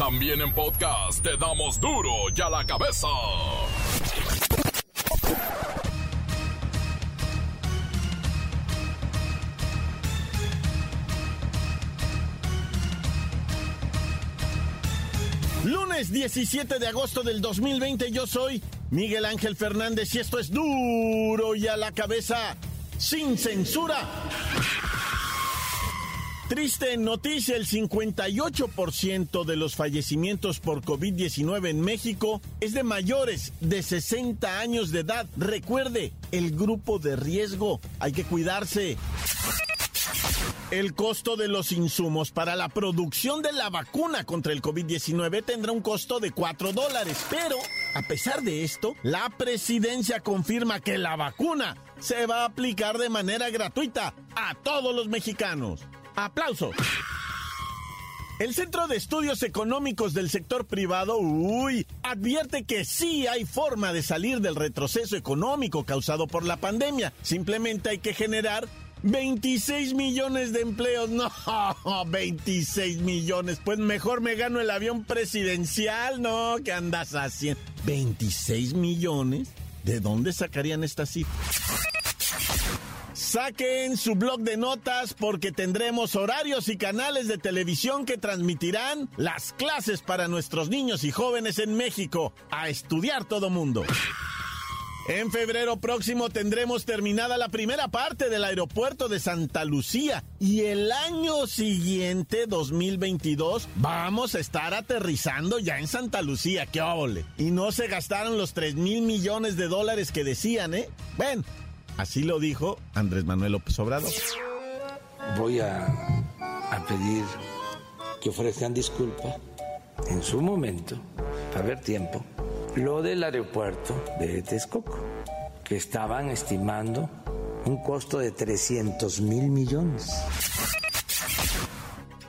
También en podcast te damos duro y a la cabeza. Lunes 17 de agosto del 2020 yo soy Miguel Ángel Fernández y esto es duro y a la cabeza sin censura. Triste noticia, el 58% de los fallecimientos por COVID-19 en México es de mayores de 60 años de edad. Recuerde, el grupo de riesgo, hay que cuidarse. El costo de los insumos para la producción de la vacuna contra el COVID-19 tendrá un costo de 4 dólares, pero a pesar de esto, la presidencia confirma que la vacuna se va a aplicar de manera gratuita a todos los mexicanos. ¡Aplausos! El Centro de Estudios Económicos del Sector Privado, uy, advierte que sí hay forma de salir del retroceso económico causado por la pandemia. Simplemente hay que generar 26 millones de empleos. No, 26 millones. Pues mejor me gano el avión presidencial, ¿no? ¿Qué andas haciendo? ¿26 millones? ¿De dónde sacarían esta cifra? Saquen su blog de notas porque tendremos horarios y canales de televisión que transmitirán las clases para nuestros niños y jóvenes en México. A estudiar todo mundo. En febrero próximo tendremos terminada la primera parte del aeropuerto de Santa Lucía y el año siguiente, 2022, vamos a estar aterrizando ya en Santa Lucía, qué óvole. Y no se gastaron los 3 mil millones de dólares que decían, ¿eh? Ven, así lo dijo Andrés Manuel López Obrador. Voy a, pedir que ofrezcan disculpa en su momento, para ver tiempo lo del aeropuerto de Texcoco, que estaban estimando un costo de 300 mil millones.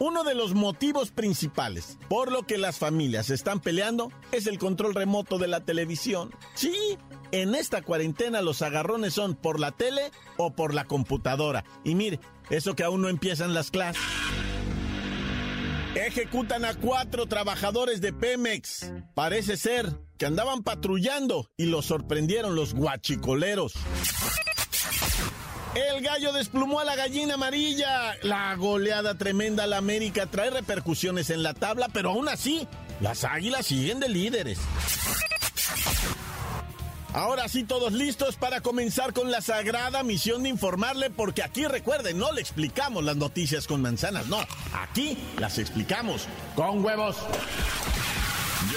Uno de los motivos principales por lo que las familias están peleando es el control remoto de la televisión. Sí, en esta cuarentena los agarrones son por la tele o por la computadora. Y mire, eso que aún no empiezan las clases. Ejecutan a cuatro trabajadores de Pemex. Parece ser que andaban patrullando y los sorprendieron los guachicoleros. El gallo desplumó a la gallina amarilla. La goleada tremenda a la América trae repercusiones en la tabla, pero aún así, las águilas siguen de líderes. Ahora sí, todos listos para comenzar con la sagrada misión de informarle, porque aquí recuerden, no le explicamos las noticias con manzanas, no, aquí las explicamos con huevos.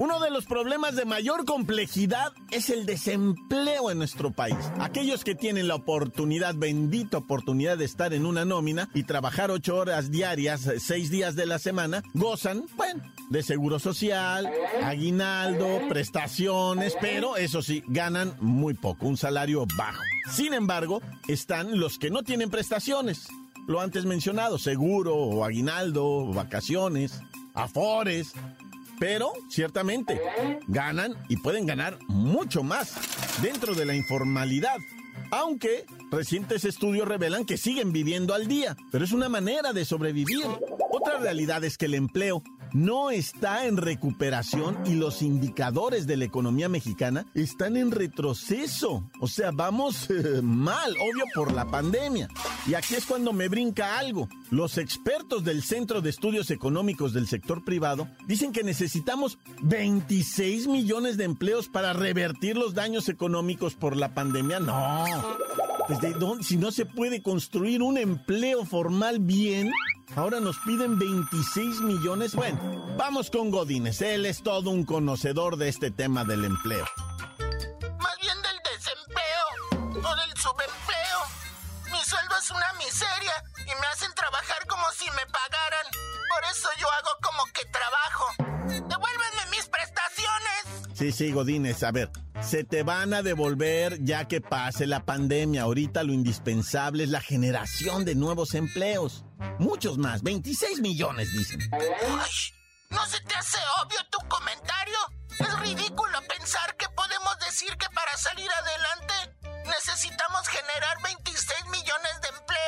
Uno de los problemas de mayor complejidad es el desempleo en nuestro país. Aquellos que tienen la oportunidad, bendita oportunidad de estar en una nómina y trabajar ocho horas diarias, seis días de la semana, gozan, bueno, de seguro social, aguinaldo, prestaciones, pero eso sí, ganan muy poco, un salario bajo. Sin embargo, están los que no tienen prestaciones. Lo antes mencionado, seguro o aguinaldo, vacaciones, afores, pero ciertamente ganan y pueden ganar mucho más dentro de la informalidad. Aunque recientes estudios revelan que siguen viviendo al día, pero es una manera de sobrevivir. Otra realidad es que el empleo no está en recuperación y los indicadores de la economía mexicana están en retroceso. O sea, vamos mal, obvio por la pandemia. Y aquí es cuando me brinca algo. Los expertos del Centro de Estudios Económicos del Sector Privado dicen que necesitamos 26 millones de empleos para revertir los daños económicos por la pandemia. No. Pues de dónde, si no se puede construir un empleo formal bien, Ahora nos piden 26 millones. Bueno, vamos con Godínez. Él es todo un conocedor de este tema del empleo. Más bien del desempleo o del subempleo. Mi sueldo es una miseria y me hacen trabajar como si me pagaran. Por eso yo hago como que trabajo. Devuélvenme mis prestaciones Sí, sí, Godínez, a ver, se te van a devolver ya que pase la pandemia. Ahorita lo indispensable es la generación de nuevos empleos. Muchos más, 26 millones, dicen. ¿No se te hace obvio tu comentario? Es ridículo pensar que podemos decir que para salir adelante necesitamos generar 26 millones de empleos.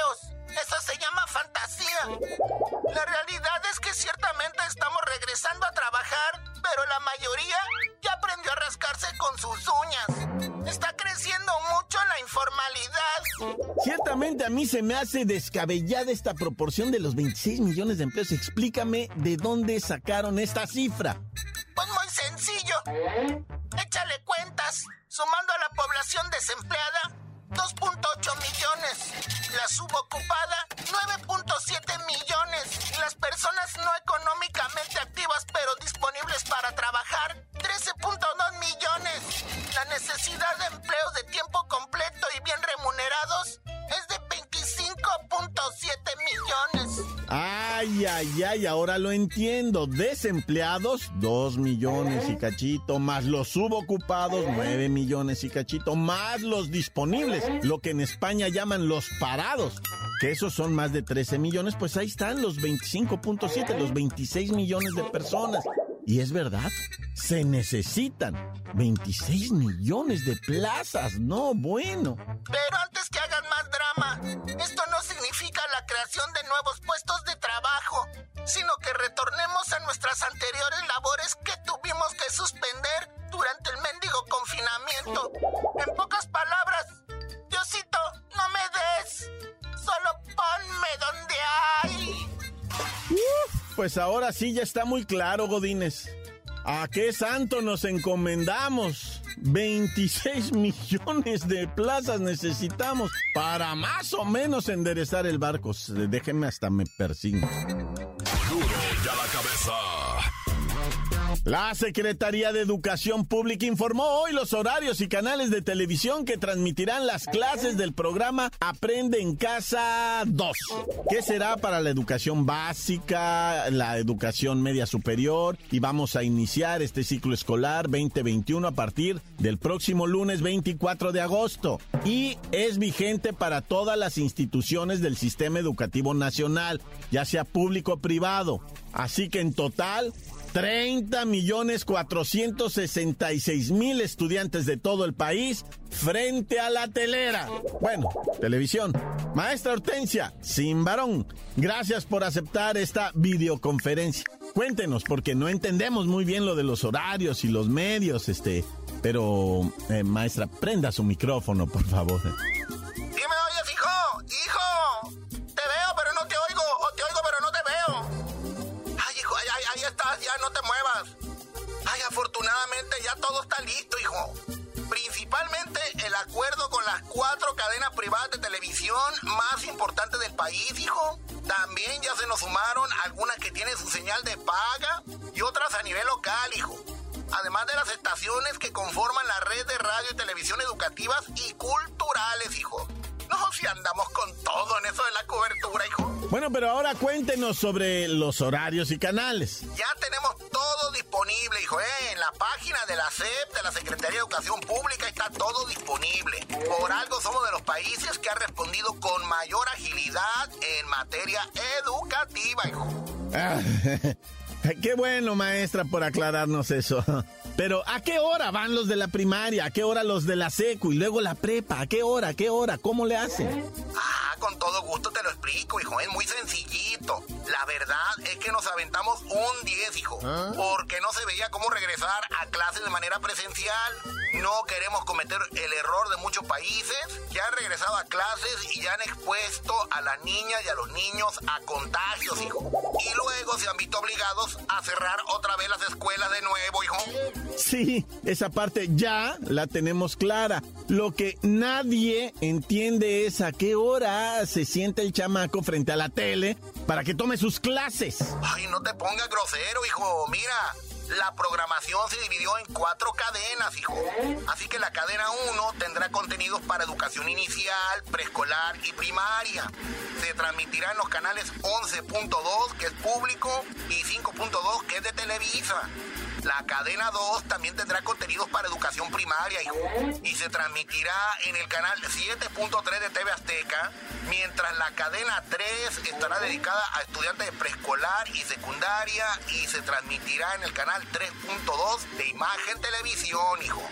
Se me hace descabellada esta proporción de los 26 millones de empleos. Explícame de dónde sacaron esta cifra. Pues muy sencillo. Échale cuentas. Sumando a la población desempleada, 2.8 millones. La subocupada, 9.7 millones. Las personas no económicamente activas pero disponibles para trabajar, 13.2 millones. La necesidad de empleos Ay, ay, ay, ahora lo entiendo. Desempleados, 2 millones y cachito, más los subocupados, 9 millones y cachito, más los disponibles, lo que en España llaman los parados, que esos son más de 13 millones, pues ahí están los 25.7, los 26 millones de personas. Y es verdad, se necesitan 26 millones de plazas, no bueno. Pero antes que hagan más drama, esto no significa la creación de nuevos puestos de trabajo, sino que retornemos a nuestras anteriores labores que tuvimos que suspender durante el mendigo confinamiento. En pocas palabras, Diosito, no me des, solo ponme donde hay. Pues ahora sí ya está muy claro, Godínez. ¿A qué santo nos encomendamos? 26 millones de plazas necesitamos para más o menos enderezar el barco. Déjenme hasta me persigno. La Secretaría de Educación Pública informó hoy los horarios y canales de televisión que transmitirán las clases del programa Aprende en Casa 2, que será para la educación básica, la educación media superior y vamos a iniciar este ciclo escolar 2021 a partir del próximo lunes 24 de agosto. Y es vigente para todas las instituciones del sistema educativo nacional, ya sea público o privado. Así que en total 30 millones 466 mil estudiantes de todo el país frente a la telera. Bueno, televisión. Maestra Hortensia, sin varón, gracias por aceptar esta videoconferencia. Cuéntenos, porque no entendemos muy bien lo de los horarios y los medios, este. Pero, eh, maestra, prenda su micrófono, por favor. Afortunadamente ya todo está listo, hijo. Principalmente el acuerdo con las cuatro cadenas privadas de televisión más importantes del país, hijo. También ya se nos sumaron algunas que tienen su señal de paga y otras a nivel local, hijo. Además de las estaciones que conforman la red de radio y televisión educativas y culturales, hijo. No, si andamos con todo en eso de la cobertura, hijo. Bueno, pero ahora cuéntenos sobre los horarios y canales. Ya tenemos todo disponible, hijo, ¿eh? En la página de la SEP, de la Secretaría de Educación Pública, está todo disponible. Por algo somos de los países que ha respondido con mayor agilidad en materia educativa, hijo. Ah, qué bueno, maestra, por aclararnos eso. Pero ¿a qué hora van los de la primaria? ¿A qué hora los de la secu y luego la prepa? ¿A qué hora? ¿A qué hora? ¿Cómo le hacen? Ah, con todo gusto te lo explico, hijo. Es muy sencillito. La verdad es que nos aventamos un 10, hijo. Porque no se veía cómo regresar a clases de manera presencial. No queremos cometer el error de muchos países que han regresado a clases y ya han expuesto a las niñas y a los niños a contagios, hijo. Y luego se han visto obligados a cerrar otra vez las escuelas de nuevo, hijo. Sí, esa parte ya la tenemos clara. Lo que nadie entiende es a qué hora se siente el chamaco frente a la tele para que tome sus clases. Ay, no te pongas grosero, hijo. Mira, la programación se dividió en cuatro cadenas, hijo. Así que la cadena 1 tendrá contenidos para educación inicial, preescolar y primaria. Se transmitirá en los canales 11.2, que es público, y 5.2, que es de Televisa. La cadena 2 también tendrá contenidos para educación primaria, hijo. Y se transmitirá en el canal 7.3 de TV Azteca, mientras la cadena 3 estará dedicada a estudiantes de preescolar y secundaria y se transmitirá en el canal 3.2 de Imagen Televisión, hijo.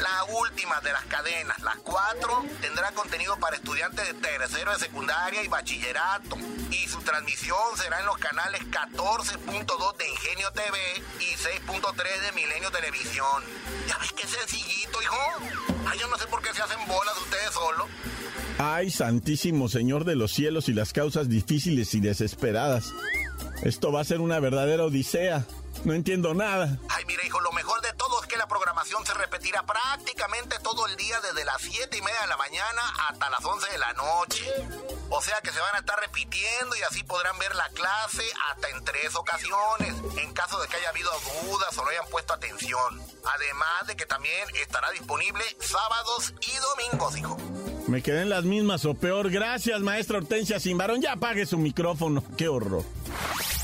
La última de las cadenas, las cuatro, tendrá contenido para estudiantes de tercero de secundaria y bachillerato. Y su transmisión será en los canales 14.2 de Ingenio TV y 6.3 de Milenio Televisión. Ya ves qué sencillito, hijo. Ay, yo no sé por qué se hacen bolas ustedes solo. Ay, santísimo Señor de los cielos y las causas difíciles y desesperadas. Esto va a ser una verdadera odisea. No entiendo nada. Ay, mira, hijo, lo mejor de todo es que la programación se repetirá prácticamente todo el día desde las 7 y media de la mañana hasta las 11 de la noche. O sea que se van a estar repitiendo y así podrán ver la clase hasta en tres ocasiones, en caso de que haya habido dudas o no hayan puesto atención. Además de que también estará disponible sábados y domingos, hijo. Me quedé en las mismas o peor. Gracias, maestra Hortensia Simbarón. Ya apague su micrófono. Qué horror.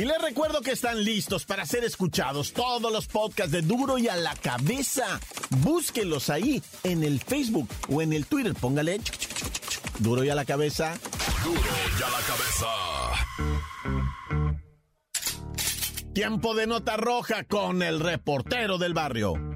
Y les recuerdo que están listos para ser escuchados todos los podcasts de Duro y a la cabeza. Búsquenlos ahí en el Facebook o en el Twitter. Póngale Duro y a la cabeza. Duro y a la cabeza. Tiempo de nota roja con el reportero del barrio.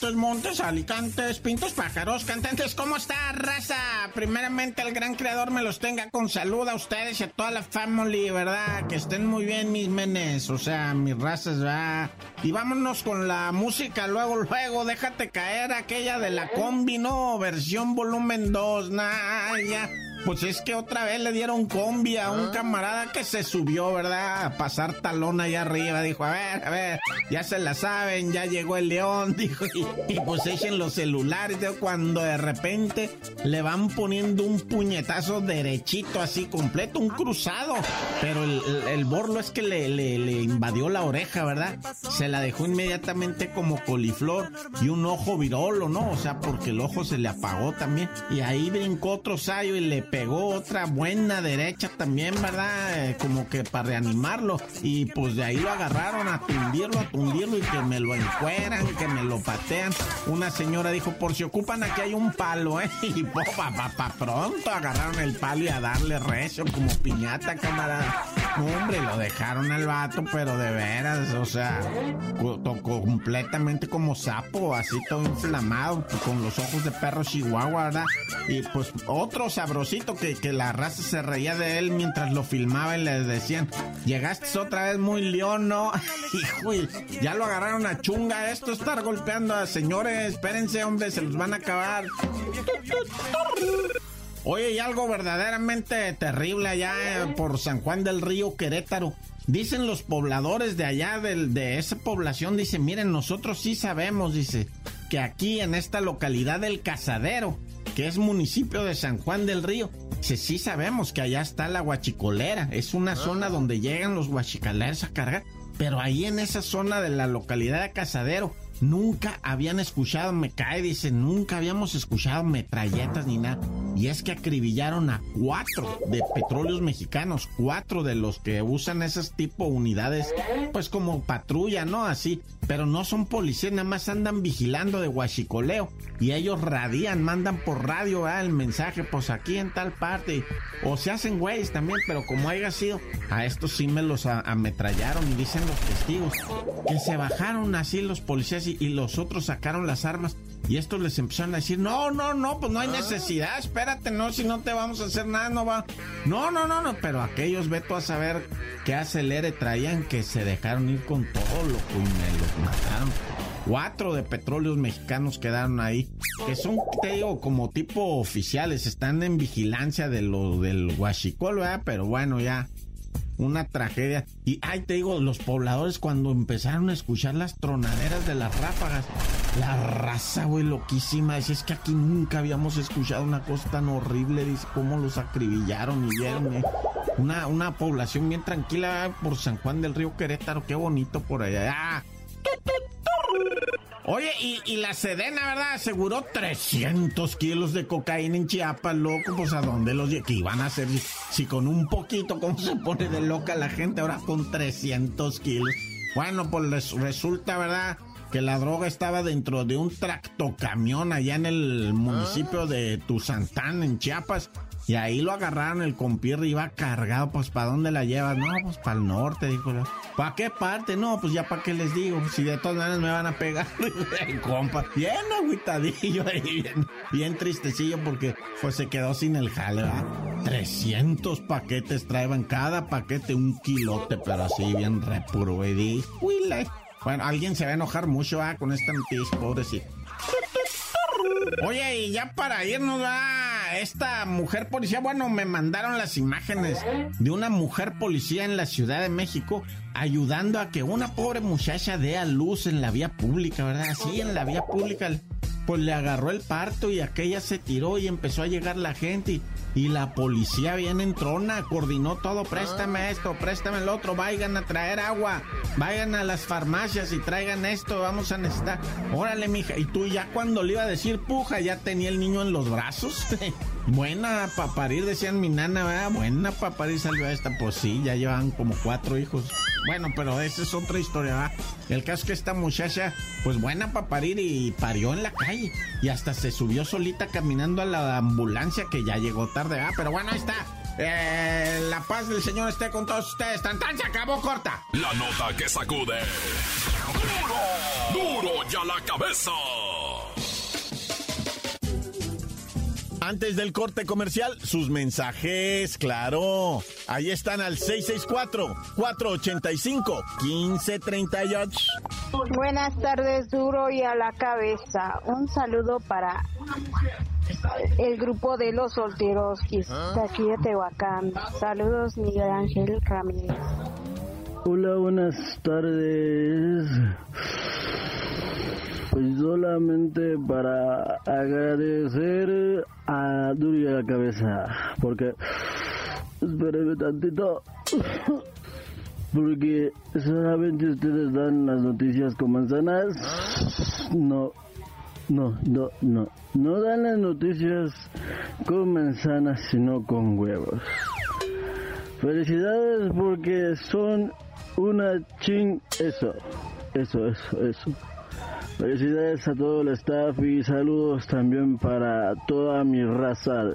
Montes, montes, alicantes, pintos, pájaros, cantantes, ¿cómo está, raza? Primeramente, el gran creador me los tenga con salud a ustedes y a toda la family, ¿verdad? Que estén muy bien, mis menes, o sea, mis razas, ¿verdad? Y vámonos con la música, luego, luego, déjate caer aquella de la combi, ¿no? Versión volumen 2, nah, ya. Pues es que otra vez le dieron combi a un camarada que se subió, ¿verdad? A pasar talón allá arriba. Dijo, a ver, a ver, ya se la saben, ya llegó el león, dijo. Y, pues echen los celulares, cuando de repente le van poniendo un puñetazo derechito, así completo, un cruzado. Pero el, el, borlo es que le, le, le, invadió la oreja, ¿verdad? Se la dejó inmediatamente como coliflor y un ojo virolo, ¿no? O sea, porque el ojo se le apagó también. Y ahí brincó otro sayo y le pegó otra buena derecha también, ¿verdad? Eh, como que para reanimarlo. Y pues de ahí lo agarraron a tundirlo, a tundirlo y que me lo encueran, que me lo patean. Una señora dijo, por si ocupan aquí hay un palo, ¿eh? Y pa, pa, pa, pronto agarraron el palo y a darle recio como piñata, camarada. hombre, lo dejaron al vato, pero de veras, o sea, tocó completamente como sapo, así todo inflamado, con los ojos de perro chihuahua, ¿verdad? Y pues otro sabrosito que, la raza se reía de él mientras lo filmaba y le decían, llegaste otra vez muy león, ¿no? Hijo, ya lo agarraron a chunga esto, estar golpeando a señores, espérense, hombre, se los van a acabar. Oye, y algo verdaderamente terrible allá eh, por San Juan del Río, Querétaro. Dicen los pobladores de allá, de, de esa población, dicen, miren, nosotros sí sabemos, dice, que aquí en esta localidad del Cazadero, que es municipio de San Juan del Río. Sí, sí sabemos que allá está la guachicolera, es una zona donde llegan los guachicoleros a cargar, pero ahí en esa zona de la localidad de Casadero nunca habían escuchado, me cae, dice, nunca habíamos escuchado metralletas ni nada. Y es que acribillaron a cuatro de petróleos mexicanos, cuatro de los que usan esas tipo unidades, pues como patrulla, ¿no? Así, pero no son policías, nada más andan vigilando de huachicoleo. Y ellos radian, mandan por radio el mensaje, pues aquí en tal parte. O se hacen güeyes también, pero como haya sido, a estos sí me los ametrallaron dicen los testigos que se bajaron así los policías y, los otros sacaron las armas. Y estos les empezaron a decir, no, no, no, pues no hay ah. necesidad, espérate, no, si no te vamos a hacer nada, no va. No, no, no, no, pero aquellos, veto a saber qué acelere traían que se dejaron ir con todo, loco, y me los mataron. cuatro de petróleos mexicanos quedaron ahí, que son, te digo, como tipo oficiales, están en vigilancia de lo del huachicol, ¿verdad? Pero bueno, ya una tragedia. Y ay, te digo, los pobladores cuando empezaron a escuchar las tronaderas de las ráfagas, la raza, güey, loquísima. Dice, es que aquí nunca habíamos escuchado una cosa tan horrible. Dice, cómo los acribillaron y vieron. Eh. Una, una población bien tranquila por San Juan del Río Querétaro. Qué bonito por allá. ¡Ah! Oye, y, la Sedena, ¿verdad? Aseguró 300 kilos de cocaína en Chiapas, loco. Pues a dónde los que iban a hacer si con un poquito, ¿cómo se pone de loca la gente ahora con 300 kilos? Bueno, pues resulta, ¿verdad? Que la droga estaba dentro de un tractocamión allá en el municipio de Tuzantán, en Chiapas. Y ahí lo agarraron, el compierre iba cargado, pues ¿para dónde la llevas? No, pues para el norte, dijo. ¿Para qué parte? No, pues ya para qué les digo, si de todas maneras me van a pegar. el compa, bien agüitadillo ahí, bien, bien tristecillo porque pues se quedó sin el jale, 300 paquetes traían cada paquete un kilote, pero así bien repuro. Bueno, alguien se va a enojar mucho ah, con esta noticia, pobrecito. Oye, y ya para irnos, a esta mujer policía, bueno, me mandaron las imágenes de una mujer policía en la Ciudad de México ayudando a que una pobre muchacha dé a luz en la vía pública, ¿verdad? Así en la vía pública pues le agarró el parto y aquella se tiró y empezó a llegar la gente y, la policía viene en trona, coordinó todo, préstame esto, préstame el otro, vayan a traer agua, vayan a las farmacias y traigan esto, vamos a necesitar. Órale, mija, y tú ya cuando le iba a decir puja, ya tenía el niño en los brazos. Buena para parir, decían mi nana, ¿verdad? Buena para parir salió esta. Pues sí, ya llevan como cuatro hijos. Bueno, pero esa es otra historia, ¿verdad? El caso es que esta muchacha, pues buena para parir y parió en la calle. Y hasta se subió solita caminando a la ambulancia que ya llegó tarde, ¿verdad? Pero bueno, ahí está. Eh, la paz del Señor esté con todos ustedes. Tan tan se acabó corta. La nota que sacude. Duro, duro ya la cabeza. Antes del corte comercial, sus mensajes, claro. Ahí están al 664-485-1538. Buenas tardes, duro y a la cabeza. Un saludo para el grupo de los solteros de aquí de Tehuacán. Saludos, Miguel Ángel Ramírez. Hola, buenas tardes. Pues solamente para agradecer a Duri la cabeza, porque espérenme tantito, porque solamente ustedes dan las noticias con manzanas, no, no, no, no, no dan las noticias con manzanas, sino con huevos. Felicidades porque son una ching, eso, eso, eso, eso. Felicidades a todo el staff y saludos también para toda mi raza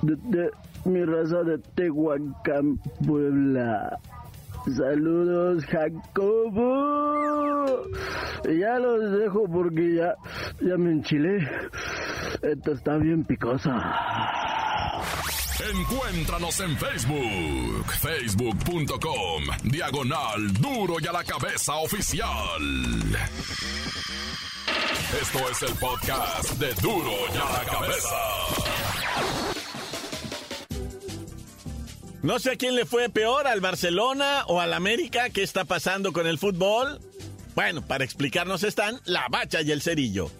de, mi raza de Tehuacán, Puebla. Saludos, Jacobo. Ya los dejo porque ya, ya me enchilé. Esto está bien picosa. Encuéntranos en Facebook, facebook.com, diagonal duro y a la cabeza oficial. Esto es el podcast de duro y a la cabeza. No sé a quién le fue peor, al Barcelona o al América, qué está pasando con el fútbol. Bueno, para explicarnos están la bacha y el cerillo.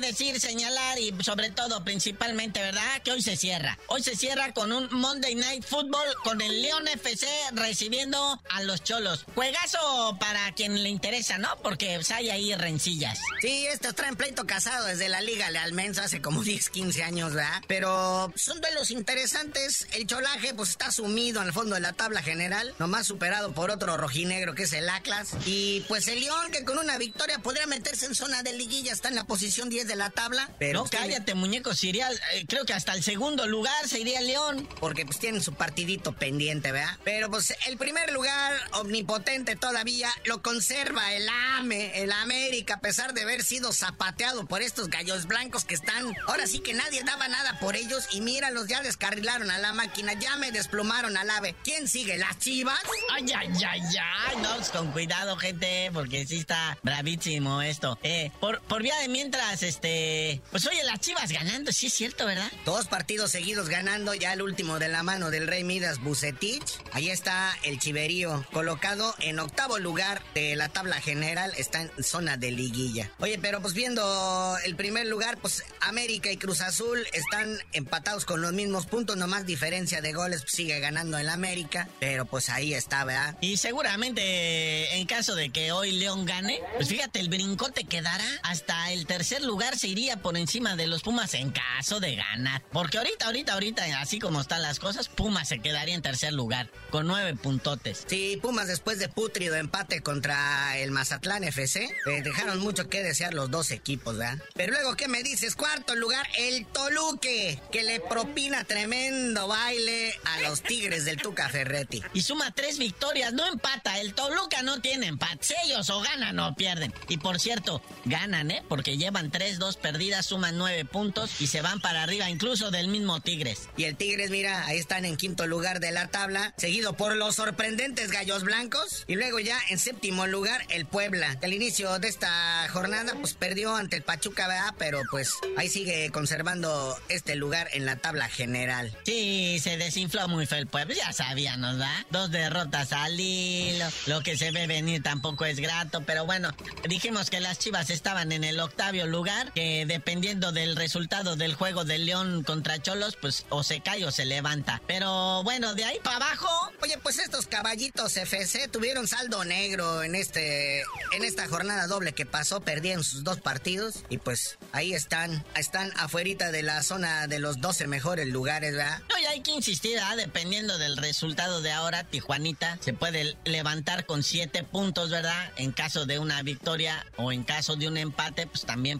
decir, señalar y sobre todo, principalmente, ¿verdad? Que hoy se cierra. Hoy se cierra con un Monday Night Football con el León FC recibiendo a los Cholos. Juegazo para quien le interesa, ¿no? Porque pues, hay ahí rencillas. Sí, estos traen pleito casado desde la Liga Leal Mensa hace como 10, 15 años, ¿verdad? Pero son duelos interesantes. El Cholaje, pues está sumido en el fondo de la tabla general, nomás superado por otro rojinegro que es el Atlas. Y pues el León, que con una victoria podría meterse en zona de liguilla, está en la posición 10 de la tabla. Pero no, cállate, muñeco, iría, eh, creo que hasta el segundo lugar se iría León. Porque pues tienen su partidito pendiente, ¿verdad? Pero pues el primer lugar, omnipotente todavía, lo conserva el AME, el América, a pesar de haber sido zapateado por estos gallos blancos que están. Ahora sí que nadie daba nada por ellos y míralos, ya descarrilaron a la máquina, ya me desplumaron al ave. ¿Quién sigue? ¿Las chivas? Ay, ay, ay, ay. No, pues, con cuidado, gente, porque sí está bravísimo esto. Eh, por, por vía de mientras, pues oye, las chivas ganando, sí es cierto, ¿verdad? Dos partidos seguidos ganando, ya el último de la mano del Rey Midas Bucetich. Ahí está el Chiverío, colocado en octavo lugar de la tabla general, está en zona de liguilla. Oye, pero pues viendo el primer lugar, pues América y Cruz Azul están empatados con los mismos puntos, nomás diferencia de goles, pues, sigue ganando el América, pero pues ahí está, ¿verdad? Y seguramente, en caso de que hoy León gane, pues fíjate, el brincote que dará hasta el tercer lugar se iría por encima de los Pumas en caso de ganar. Porque ahorita, ahorita, ahorita, así como están las cosas, Pumas se quedaría en tercer lugar, con nueve puntotes. Sí, Pumas después de putrido empate contra el Mazatlán FC, eh, dejaron mucho que desear los dos equipos, ¿verdad? Pero luego, ¿qué me dices? Cuarto lugar, el Toluque, que le propina tremendo baile a los Tigres del Tuca Ferretti. Y suma tres victorias, no empata. El Toluca no tiene empate. Ellos o ganan o pierden. Y por cierto, ganan, ¿eh? Porque llevan tres, dos perdidas, suman nueve puntos y se van para arriba incluso del mismo Tigres. Y el Tigres, mira, ahí están en quinto lugar de la tabla, seguido por los sorprendentes Gallos Blancos. Y luego ya en séptimo lugar, el Puebla. Al inicio de esta jornada, pues perdió ante el Pachuca, ¿verdad? Pero pues ahí sigue conservando este lugar en la tabla general. Sí, se desinfló muy feo el pueblo, ya sabíamos, ¿verdad? Dos derrotas al hilo, lo que se ve venir tampoco es grato, pero bueno, dijimos que las Chivas estaban en el octavio lugar, que dependiendo del resultado del juego del León contra Cholos, pues o se cae o se levanta. Pero bueno, de ahí para abajo, Oye, pues estos caballitos FC tuvieron saldo negro en este en esta jornada doble que pasó, perdieron sus dos partidos y pues ahí están, están afuerita de la zona de los 12 mejores lugares, ¿verdad? No, y hay que insistir, ¿ah? dependiendo del resultado de ahora, Tijuanita se puede levantar con siete puntos, ¿verdad? En caso de una victoria o en caso de un empate, pues también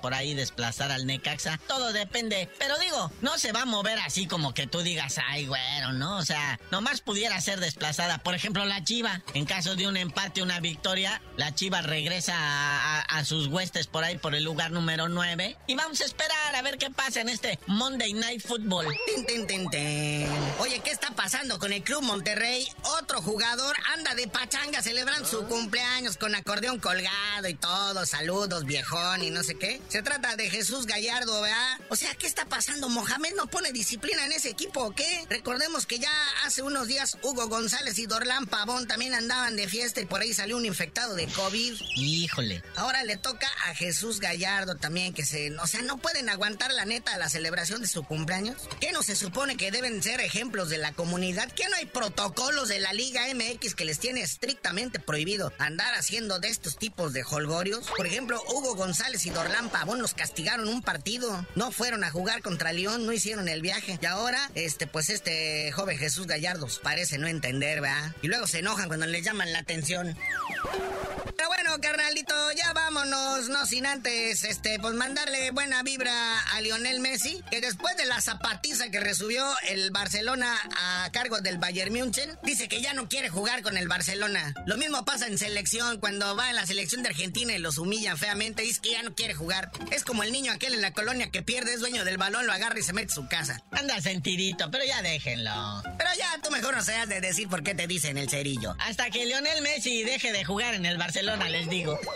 por ahí, desplazar al Necaxa. Todo depende. Pero digo, no se va a mover así como que tú digas, ay, güero, ¿no? O sea, nomás pudiera ser desplazada. Por ejemplo, la Chiva. En caso de un empate, una victoria, la Chiva regresa a, a- a sus huestes por ahí por el lugar número 9. Y vamos a esperar a ver qué pasa en este Monday Night Football. Tin, tin, tin. Oye, ¿qué está pasando con el Club Monterrey? Otro jugador anda de pachanga celebrando su cumpleaños con acordeón colgado y todo. Saludos, viejón y no sé qué. Se trata de Jesús Gallardo, ¿verdad? O sea, ¿qué está pasando? ¿Mohamed no pone disciplina en ese equipo o qué? Recordemos que ya hace unos días Hugo González y Dorlán Pavón también andaban de fiesta y por ahí salió un infectado de COVID. Híjole. Ahora le toca a Jesús Gallardo también, que se... O sea, no pueden aguantar la neta la celebración de su cumpleaños. ¿Qué no se supone que deben ser ejemplos de la comunidad? ¿Qué no hay protocolos de la Liga MX que les tiene estrictamente prohibido andar haciendo de estos tipos de holgorios? Por ejemplo, Hugo González y Dorlán Pavón los castigaron un partido. No fueron a jugar contra León, no hicieron el viaje. Y ahora, este, pues este joven Jesús Gallardo parece no entender, ¿verdad? Y luego se enojan cuando les llaman la atención. Pero bueno, carnalito, ya vámonos, no sin antes, este, pues mandarle buena vibra a Lionel Messi, que después de la zapatiza que resubió el Barcelona a cargo del Bayern München, dice que ya no quiere jugar con el Barcelona. Lo mismo pasa en selección, cuando va en la selección de Argentina y los humillan feamente, dice que ya no quiere jugar. Es como el niño aquel en la colonia que pierde, es dueño del balón, lo agarra y se mete a su casa. Anda sentidito, pero ya déjenlo. Pero ya tú mejor no seas de decir por qué te dicen el cerillo. Hasta que Lionel Messi deje de jugar en el Barcelona, les digo.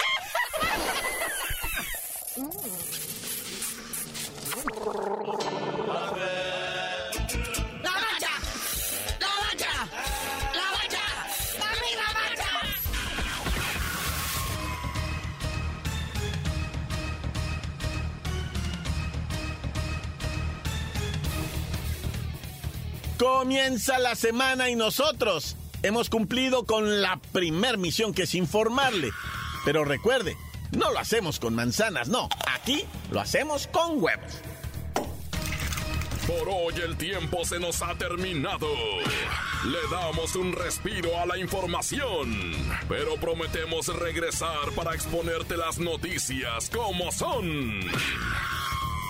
Comienza la semana y nosotros hemos cumplido con la primer misión que es informarle. Pero recuerde, no lo hacemos con manzanas, no. Aquí lo hacemos con huevos. Por hoy el tiempo se nos ha terminado. Le damos un respiro a la información, pero prometemos regresar para exponerte las noticias como son.